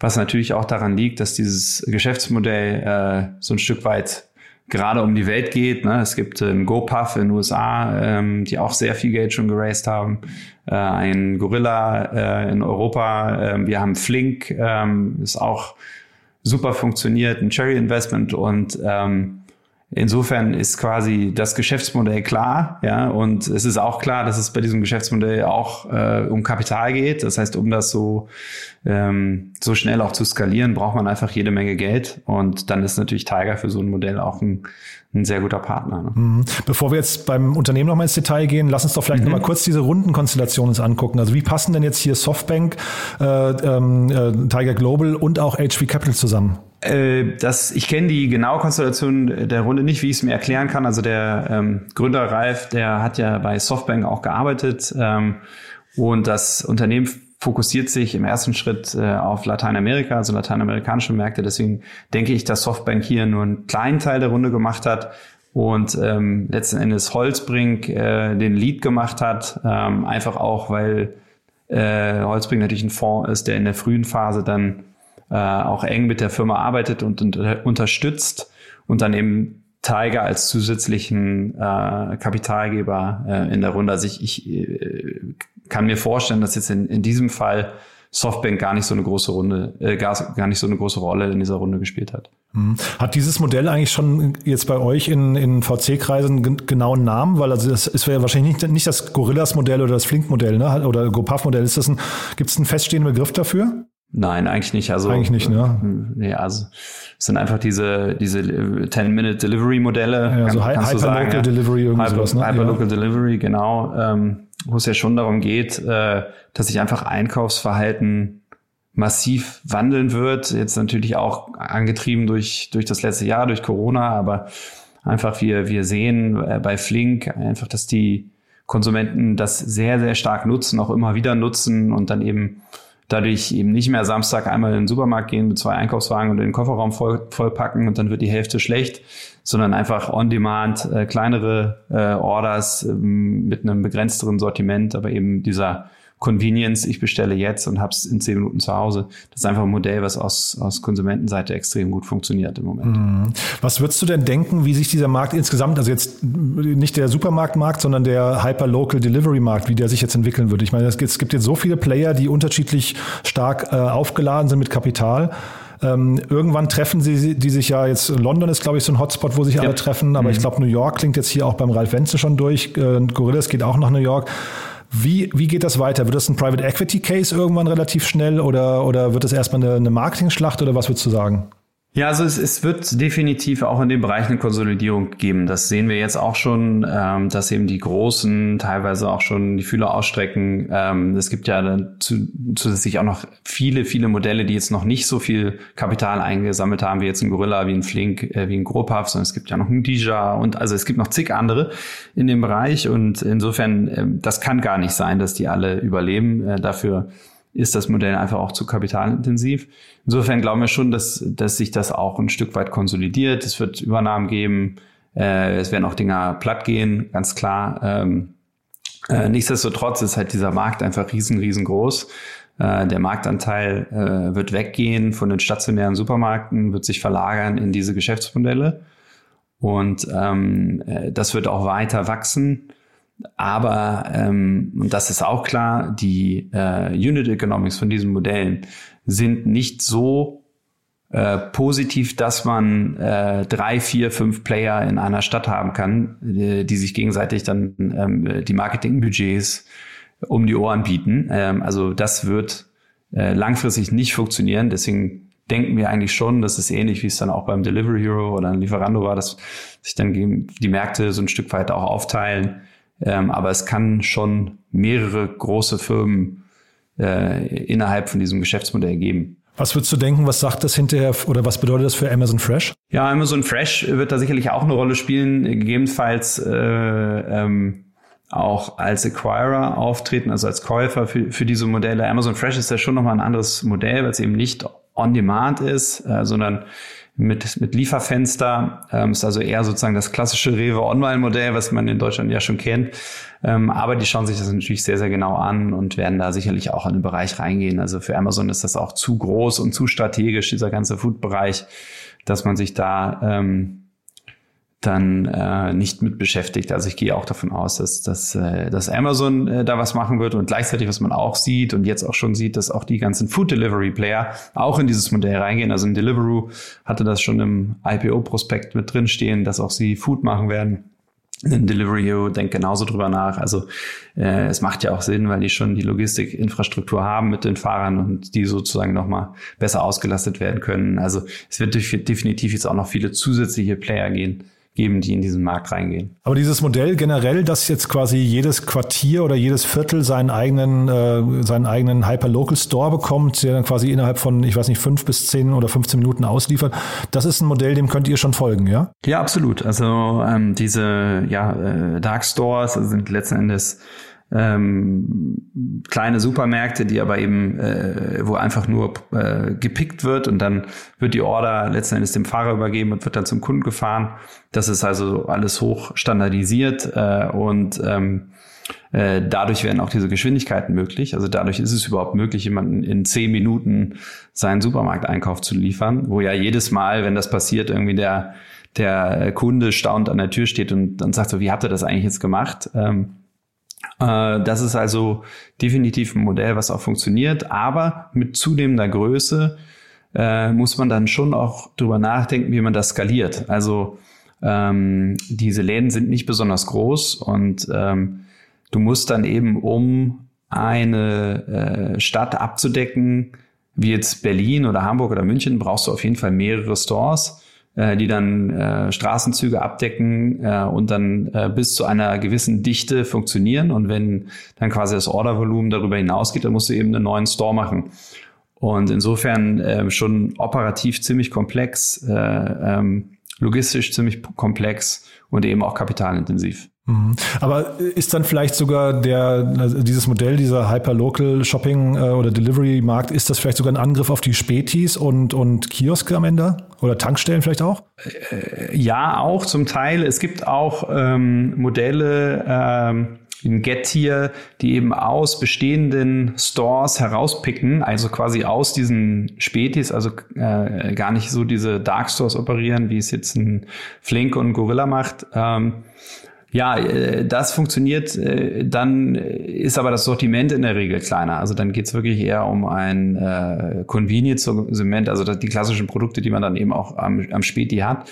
was natürlich auch daran liegt, dass dieses Geschäftsmodell äh, so ein Stück weit gerade um die Welt geht. Ne? Es gibt ein GoPuff in den USA, ähm, die auch sehr viel Geld schon geraced haben. Äh, ein Gorilla äh, in Europa. Ähm, wir haben Flink, ähm, ist auch super funktioniert, ein Cherry Investment und ähm, Insofern ist quasi das Geschäftsmodell klar, ja, und es ist auch klar, dass es bei diesem Geschäftsmodell auch äh, um Kapital geht. Das heißt, um das so ähm, so schnell auch zu skalieren, braucht man einfach jede Menge Geld. Und dann ist natürlich Tiger für so ein Modell auch ein, ein sehr guter Partner. Ne? Mhm. Bevor wir jetzt beim Unternehmen nochmal ins Detail gehen, lass uns doch vielleicht mhm. nochmal kurz diese Rundenkonstellation uns angucken. Also wie passen denn jetzt hier Softbank, äh, ähm, äh, Tiger Global und auch HV Capital zusammen? Äh, das, ich kenne die genaue Konstellation der Runde nicht, wie ich es mir erklären kann. Also der ähm, Gründer Ralf, der hat ja bei Softbank auch gearbeitet ähm, und das Unternehmen fokussiert sich im ersten Schritt äh, auf Lateinamerika, also lateinamerikanische Märkte. Deswegen denke ich, dass Softbank hier nur einen kleinen Teil der Runde gemacht hat und ähm, letzten Endes Holzbrink äh, den Lead gemacht hat, ähm, einfach auch, weil äh, Holzbrink natürlich ein Fonds ist, der in der frühen Phase dann äh, auch eng mit der Firma arbeitet und, und unterstützt und dann eben Tiger als zusätzlichen äh, Kapitalgeber äh, in der Runde. Also ich, ich äh, kann mir vorstellen, dass jetzt in, in diesem Fall Softbank gar nicht so eine große Runde, äh, gar, gar nicht so eine große Rolle in dieser Runde gespielt hat. Mhm. Hat dieses Modell eigentlich schon jetzt bei euch in, in VC-Kreisen genauen Namen? Weil also das ist ja wahrscheinlich nicht, nicht das Gorillas-Modell oder das Flink-Modell, ne? Oder GoPuff-Modell. Ist das ein, gibt es einen feststehenden Begriff dafür? Nein, eigentlich nicht. Also eigentlich nicht, ne? Nee, also es sind einfach diese diese 10-Minute-Delivery-Modelle. Ja, so Hyperlocal Delivery irgendwie Hyper, sowas, ne? Hyperlocal Delivery, genau. Ähm, wo es ja schon darum geht, äh, dass sich einfach Einkaufsverhalten massiv wandeln wird. Jetzt natürlich auch angetrieben durch, durch das letzte Jahr, durch Corona, aber einfach wir, wir sehen äh, bei Flink einfach, dass die Konsumenten das sehr, sehr stark nutzen, auch immer wieder nutzen und dann eben dadurch eben nicht mehr Samstag einmal in den Supermarkt gehen mit zwei Einkaufswagen und den Kofferraum voll, vollpacken und dann wird die Hälfte schlecht, sondern einfach on demand äh, kleinere äh, Orders äh, mit einem begrenzteren Sortiment, aber eben dieser Convenience, ich bestelle jetzt und habe es in zehn Minuten zu Hause. Das ist einfach ein Modell, was aus, aus Konsumentenseite extrem gut funktioniert im Moment. Mhm. Was würdest du denn denken, wie sich dieser Markt insgesamt, also jetzt nicht der Supermarktmarkt, sondern der Hyper-Local Delivery-Markt, wie der sich jetzt entwickeln würde? Ich meine, es gibt, es gibt jetzt so viele Player, die unterschiedlich stark äh, aufgeladen sind mit Kapital. Ähm, irgendwann treffen sie die sich ja jetzt, London ist, glaube ich, so ein Hotspot, wo sich ja. alle treffen, aber mhm. ich glaube, New York klingt jetzt hier auch beim Ralf Wenzel schon durch. Äh, Gorillas geht auch nach New York. Wie, wie geht das weiter? Wird das ein Private Equity Case irgendwann relativ schnell oder, oder wird das erstmal eine, eine Marketing-Schlacht oder was würdest du sagen? Ja, also es, es wird definitiv auch in dem Bereich eine Konsolidierung geben. Das sehen wir jetzt auch schon, ähm, dass eben die Großen teilweise auch schon die Fühler ausstrecken. Ähm, es gibt ja dann zu, zusätzlich auch noch viele, viele Modelle, die jetzt noch nicht so viel Kapital eingesammelt haben, wie jetzt ein Gorilla, wie ein Flink, äh, wie ein Gropav, sondern es gibt ja noch ein Dija und also es gibt noch zig andere in dem Bereich und insofern, äh, das kann gar nicht sein, dass die alle überleben. Äh, dafür ist das Modell einfach auch zu kapitalintensiv. Insofern glauben wir schon, dass, dass sich das auch ein Stück weit konsolidiert. Es wird Übernahmen geben. Äh, es werden auch Dinger platt gehen, ganz klar. Ähm, äh, nichtsdestotrotz ist halt dieser Markt einfach riesen, riesengroß. Äh, der Marktanteil äh, wird weggehen von den stationären Supermärkten, wird sich verlagern in diese Geschäftsmodelle. Und ähm, äh, das wird auch weiter wachsen. Aber, ähm, und das ist auch klar, die äh, Unit Economics von diesen Modellen sind nicht so äh, positiv, dass man äh, drei, vier, fünf Player in einer Stadt haben kann, äh, die sich gegenseitig dann ähm, die Marketingbudgets um die Ohren bieten. Ähm, also das wird äh, langfristig nicht funktionieren. Deswegen denken wir eigentlich schon, dass es ähnlich wie es dann auch beim Delivery Hero oder Lieferando war, dass sich dann die Märkte so ein Stück weit auch aufteilen ähm, aber es kann schon mehrere große Firmen äh, innerhalb von diesem Geschäftsmodell geben. Was würdest du denken, was sagt das hinterher oder was bedeutet das für Amazon Fresh? Ja, Amazon Fresh wird da sicherlich auch eine Rolle spielen, gegebenenfalls äh, ähm, auch als Acquirer auftreten, also als Käufer für, für diese Modelle. Amazon Fresh ist ja schon nochmal ein anderes Modell, weil es eben nicht on demand ist, äh, sondern mit, mit Lieferfenster. Ähm, ist also eher sozusagen das klassische Rewe Online-Modell, was man in Deutschland ja schon kennt. Ähm, aber die schauen sich das natürlich sehr, sehr genau an und werden da sicherlich auch in den Bereich reingehen. Also für Amazon ist das auch zu groß und zu strategisch, dieser ganze Food-Bereich, dass man sich da ähm, dann äh, nicht mit beschäftigt. Also ich gehe auch davon aus, dass, dass, äh, dass Amazon äh, da was machen wird und gleichzeitig, was man auch sieht und jetzt auch schon sieht, dass auch die ganzen Food Delivery Player auch in dieses Modell reingehen. Also in Deliveroo hatte das schon im IPO-Prospekt mit drinstehen, dass auch sie Food machen werden. Ein Delivery denkt genauso drüber nach. Also äh, es macht ja auch Sinn, weil die schon die Logistikinfrastruktur haben mit den Fahrern und die sozusagen nochmal besser ausgelastet werden können. Also es wird definitiv jetzt auch noch viele zusätzliche Player gehen geben, die in diesen Markt reingehen. Aber dieses Modell generell, dass jetzt quasi jedes Quartier oder jedes Viertel seinen eigenen, äh, seinen eigenen Hyperlocal Store bekommt, der dann quasi innerhalb von, ich weiß nicht, fünf bis zehn oder 15 Minuten ausliefert, das ist ein Modell, dem könnt ihr schon folgen, ja? Ja, absolut. Also ähm, diese ja, äh, Dark Stores sind letzten Endes ähm, kleine Supermärkte, die aber eben, äh, wo einfach nur äh, gepickt wird und dann wird die Order letzten Endes dem Fahrer übergeben und wird dann zum Kunden gefahren. Das ist also alles hoch standardisiert äh, und ähm, äh, dadurch werden auch diese Geschwindigkeiten möglich. Also dadurch ist es überhaupt möglich, jemanden in zehn Minuten seinen Supermarkteinkauf zu liefern, wo ja jedes Mal, wenn das passiert, irgendwie der der Kunde staunt an der Tür steht und dann sagt so, wie habt ihr das eigentlich jetzt gemacht? Ähm, äh, das ist also definitiv ein Modell, was auch funktioniert, aber mit zunehmender Größe äh, muss man dann schon auch drüber nachdenken, wie man das skaliert. Also ähm, diese Läden sind nicht besonders groß und ähm, du musst dann eben, um eine äh, Stadt abzudecken, wie jetzt Berlin oder Hamburg oder München brauchst du auf jeden Fall mehrere Stores äh, die dann äh, Straßenzüge abdecken äh, und dann äh, bis zu einer gewissen Dichte funktionieren. Und wenn dann quasi das Ordervolumen darüber hinausgeht, dann musst du eben einen neuen Store machen. Und insofern äh, schon operativ ziemlich komplex, äh, ähm, logistisch ziemlich komplex und eben auch kapitalintensiv. Mhm. Aber ist dann vielleicht sogar der, also dieses Modell, dieser Hyperlocal Shopping äh, oder Delivery Markt, ist das vielleicht sogar ein Angriff auf die Spätis und, und Kioske am Ende? Oder Tankstellen vielleicht auch? Äh, ja, auch zum Teil. Es gibt auch ähm, Modelle, ähm, in Gettier, die eben aus bestehenden Stores herauspicken, also quasi aus diesen Spätis, also äh, gar nicht so diese Dark Stores operieren, wie es jetzt ein Flink und Gorilla macht, ähm, ja, äh, das funktioniert, äh, dann ist aber das Sortiment in der Regel kleiner. Also dann geht's wirklich eher um ein äh, Convenience-Sortiment, also die klassischen Produkte, die man dann eben auch am, am Späti hat.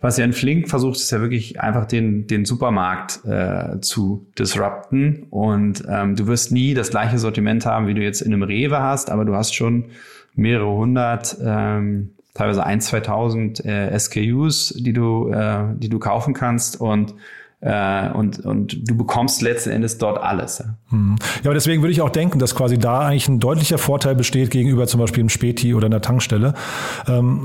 Was ja ein Flink versucht, ist ja wirklich einfach den, den Supermarkt äh, zu disrupten. Und ähm, du wirst nie das gleiche Sortiment haben, wie du jetzt in einem Rewe hast, aber du hast schon mehrere hundert, ähm, teilweise ein, 2000 äh, SKUs, die du, äh, die du kaufen kannst. Und äh, und, und du bekommst letzten Endes dort alles. Ja. Hm. ja, aber deswegen würde ich auch denken, dass quasi da eigentlich ein deutlicher Vorteil besteht gegenüber zum Beispiel im Späti oder in der Tankstelle. Ähm,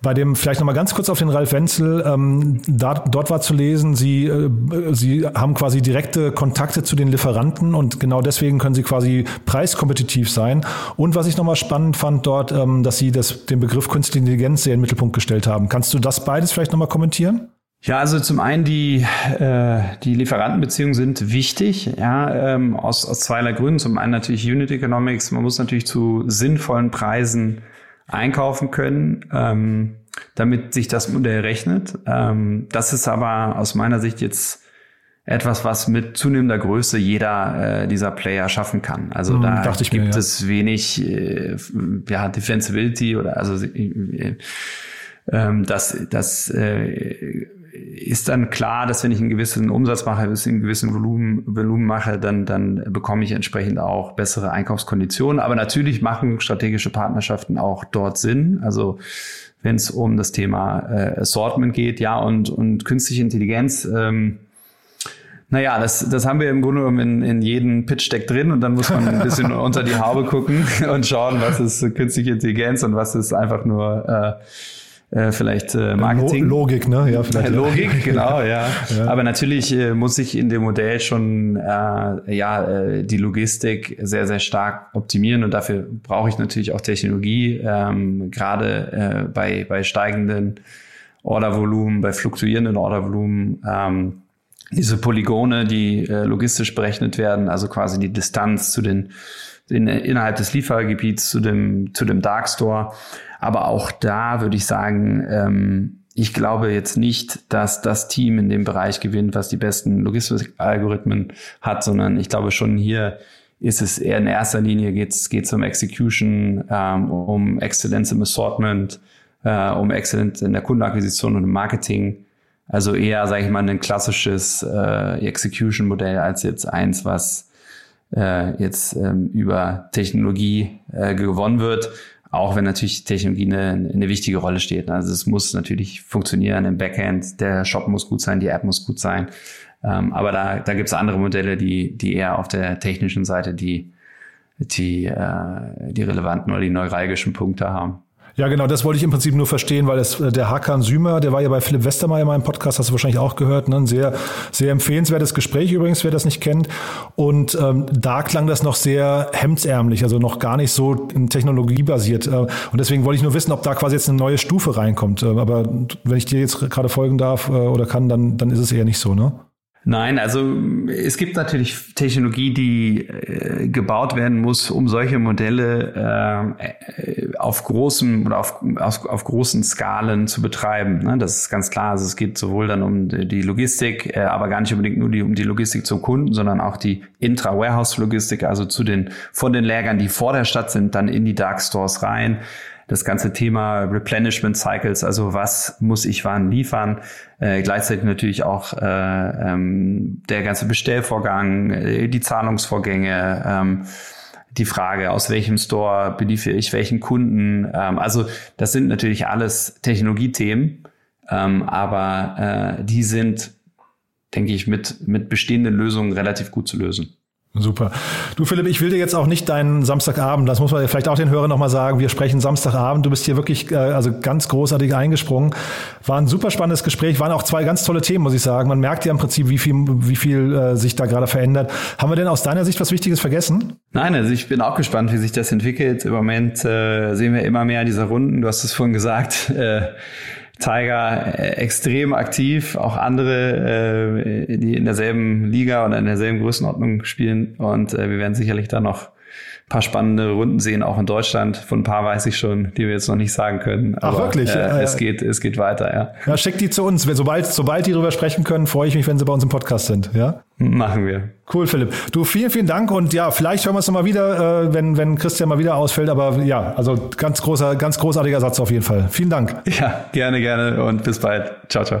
bei dem, vielleicht nochmal ganz kurz auf den Ralf Wenzel, ähm, da, dort war zu lesen, Sie, äh, Sie haben quasi direkte Kontakte zu den Lieferanten und genau deswegen können Sie quasi preiskompetitiv sein. Und was ich nochmal spannend fand dort, ähm, dass Sie das, den Begriff Künstliche Intelligenz sehr in den Mittelpunkt gestellt haben. Kannst du das beides vielleicht nochmal kommentieren? Ja, also zum einen die, äh, die Lieferantenbeziehungen sind wichtig, ja, ähm, aus, aus zweierlei Gründen. Zum einen natürlich Unit Economics, man muss natürlich zu sinnvollen Preisen einkaufen können, ähm, damit sich das Modell rechnet. Ähm, das ist aber aus meiner Sicht jetzt etwas, was mit zunehmender Größe jeder äh, dieser Player schaffen kann. Also hm, da gibt mir, ja. es wenig äh, ja, Defensibility oder also äh, ähm, das, das äh, ist dann klar, dass wenn ich einen gewissen Umsatz mache, einen gewissen Volumen, Volumen mache, dann, dann bekomme ich entsprechend auch bessere Einkaufskonditionen. Aber natürlich machen strategische Partnerschaften auch dort Sinn. Also wenn es um das Thema äh, Assortment geht, ja, und, und künstliche Intelligenz, ähm, naja, das, das haben wir im Grunde genommen in, in jedem Pitch-Deck drin und dann muss man ein bisschen unter die Haube gucken und schauen, was ist künstliche Intelligenz und was ist einfach nur äh, äh, vielleicht äh, Marketing. Logik, ne? Ja, vielleicht. Logik, genau, ja. ja. Aber natürlich äh, muss ich in dem Modell schon äh, ja äh, die Logistik sehr, sehr stark optimieren und dafür brauche ich natürlich auch Technologie, ähm, gerade äh, bei, bei steigenden Ordervolumen, bei fluktuierenden Ordervolumen. Ähm, diese Polygone, die äh, logistisch berechnet werden, also quasi die Distanz zu den in, innerhalb des Liefergebiets zu dem zu dem Darkstore aber auch da würde ich sagen, ähm, ich glaube jetzt nicht, dass das Team in dem Bereich gewinnt, was die besten Logistikalgorithmen hat, sondern ich glaube schon hier ist es eher in erster Linie geht es um Execution, ähm, um Exzellenz im Assortment, äh, um Exzellenz in der Kundenakquisition und im Marketing. Also eher, sage ich mal, ein klassisches äh, Execution-Modell als jetzt eins, was äh, jetzt ähm, über Technologie äh, gewonnen wird. Auch wenn natürlich Technologie eine, eine wichtige Rolle steht. Also es muss natürlich funktionieren im Backend, der Shop muss gut sein, die App muss gut sein. Ähm, aber da, da gibt es andere Modelle, die, die eher auf der technischen Seite die, die, äh, die relevanten oder die neuralgischen Punkte haben. Ja, genau, das wollte ich im Prinzip nur verstehen, weil es, äh, der Hakan Sümer, der war ja bei Philipp Westermeier in meinem Podcast, hast du wahrscheinlich auch gehört, ne? ein sehr, sehr empfehlenswertes Gespräch übrigens, wer das nicht kennt. Und ähm, da klang das noch sehr hemdsärmlich, also noch gar nicht so technologiebasiert. Äh, und deswegen wollte ich nur wissen, ob da quasi jetzt eine neue Stufe reinkommt. Äh, aber wenn ich dir jetzt gerade folgen darf oder kann, dann, dann ist es eher nicht so, ne? Nein, also es gibt natürlich Technologie, die äh, gebaut werden muss, um solche Modelle äh, auf großen oder auf, auf, auf großen Skalen zu betreiben. Ne? Das ist ganz klar. Also es geht sowohl dann um die Logistik, äh, aber gar nicht unbedingt nur die, um die Logistik zum Kunden, sondern auch die Intra-Warehouse-Logistik, also zu den von den Lägern, die vor der Stadt sind, dann in die Dark Stores rein das ganze Thema Replenishment Cycles, also was muss ich wann liefern, äh, gleichzeitig natürlich auch äh, ähm, der ganze Bestellvorgang, äh, die Zahlungsvorgänge, ähm, die Frage, aus welchem Store beliefere ich welchen Kunden. Ähm, also das sind natürlich alles Technologiethemen, ähm, aber äh, die sind, denke ich, mit, mit bestehenden Lösungen relativ gut zu lösen. Super. Du Philipp, ich will dir jetzt auch nicht deinen Samstagabend, das muss man vielleicht auch den Hörern nochmal sagen, wir sprechen Samstagabend, du bist hier wirklich äh, also ganz großartig eingesprungen. War ein super spannendes Gespräch, waren auch zwei ganz tolle Themen, muss ich sagen. Man merkt ja im Prinzip, wie viel, wie viel äh, sich da gerade verändert. Haben wir denn aus deiner Sicht was Wichtiges vergessen? Nein, also ich bin auch gespannt, wie sich das entwickelt. Im Moment äh, sehen wir immer mehr dieser Runden, du hast es vorhin gesagt, äh, Tiger äh, extrem aktiv, auch andere, äh, die in derselben Liga oder in derselben Größenordnung spielen. Und äh, wir werden sicherlich da noch paar spannende Runden sehen, auch in Deutschland. Von ein paar weiß ich schon, die wir jetzt noch nicht sagen können. Aber, Ach wirklich? Äh, es geht, es geht weiter, ja. Ja, schickt die zu uns. Sobald, sobald die darüber sprechen können, freue ich mich, wenn sie bei uns im Podcast sind, ja? Machen wir. Cool, Philipp. Du, vielen, vielen Dank und ja, vielleicht hören wir es nochmal wieder, äh, wenn, wenn Christian mal wieder ausfällt, aber ja, also ganz großer, ganz großartiger Satz auf jeden Fall. Vielen Dank. Ja, gerne, gerne und bis bald. Ciao, ciao.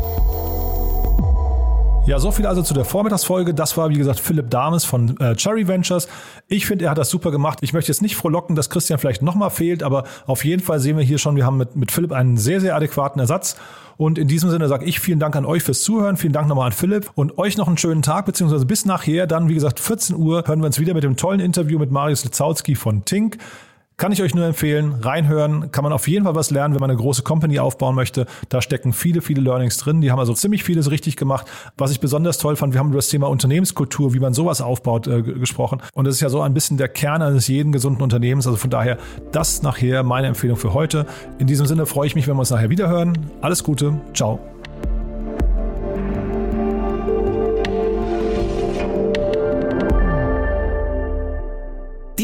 Ja, so viel also zu der Vormittagsfolge. Das war, wie gesagt, Philipp Dames von äh, Cherry Ventures. Ich finde, er hat das super gemacht. Ich möchte jetzt nicht frohlocken, dass Christian vielleicht nochmal fehlt, aber auf jeden Fall sehen wir hier schon, wir haben mit, mit Philipp einen sehr, sehr adäquaten Ersatz. Und in diesem Sinne sage ich vielen Dank an euch fürs Zuhören. Vielen Dank nochmal an Philipp und euch noch einen schönen Tag, beziehungsweise bis nachher. Dann, wie gesagt, 14 Uhr hören wir uns wieder mit dem tollen Interview mit Marius Lizauski von Tink. Kann ich euch nur empfehlen, reinhören, kann man auf jeden Fall was lernen, wenn man eine große Company aufbauen möchte. Da stecken viele, viele Learnings drin. Die haben also ziemlich vieles richtig gemacht. Was ich besonders toll fand, wir haben über das Thema Unternehmenskultur, wie man sowas aufbaut, äh, gesprochen. Und das ist ja so ein bisschen der Kern eines jeden gesunden Unternehmens. Also von daher, das nachher meine Empfehlung für heute. In diesem Sinne freue ich mich, wenn wir uns nachher wieder hören. Alles Gute. Ciao.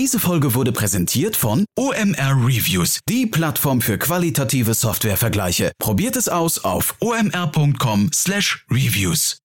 Diese Folge wurde präsentiert von OMR Reviews, die Plattform für qualitative Softwarevergleiche. Probiert es aus auf omr.com/reviews.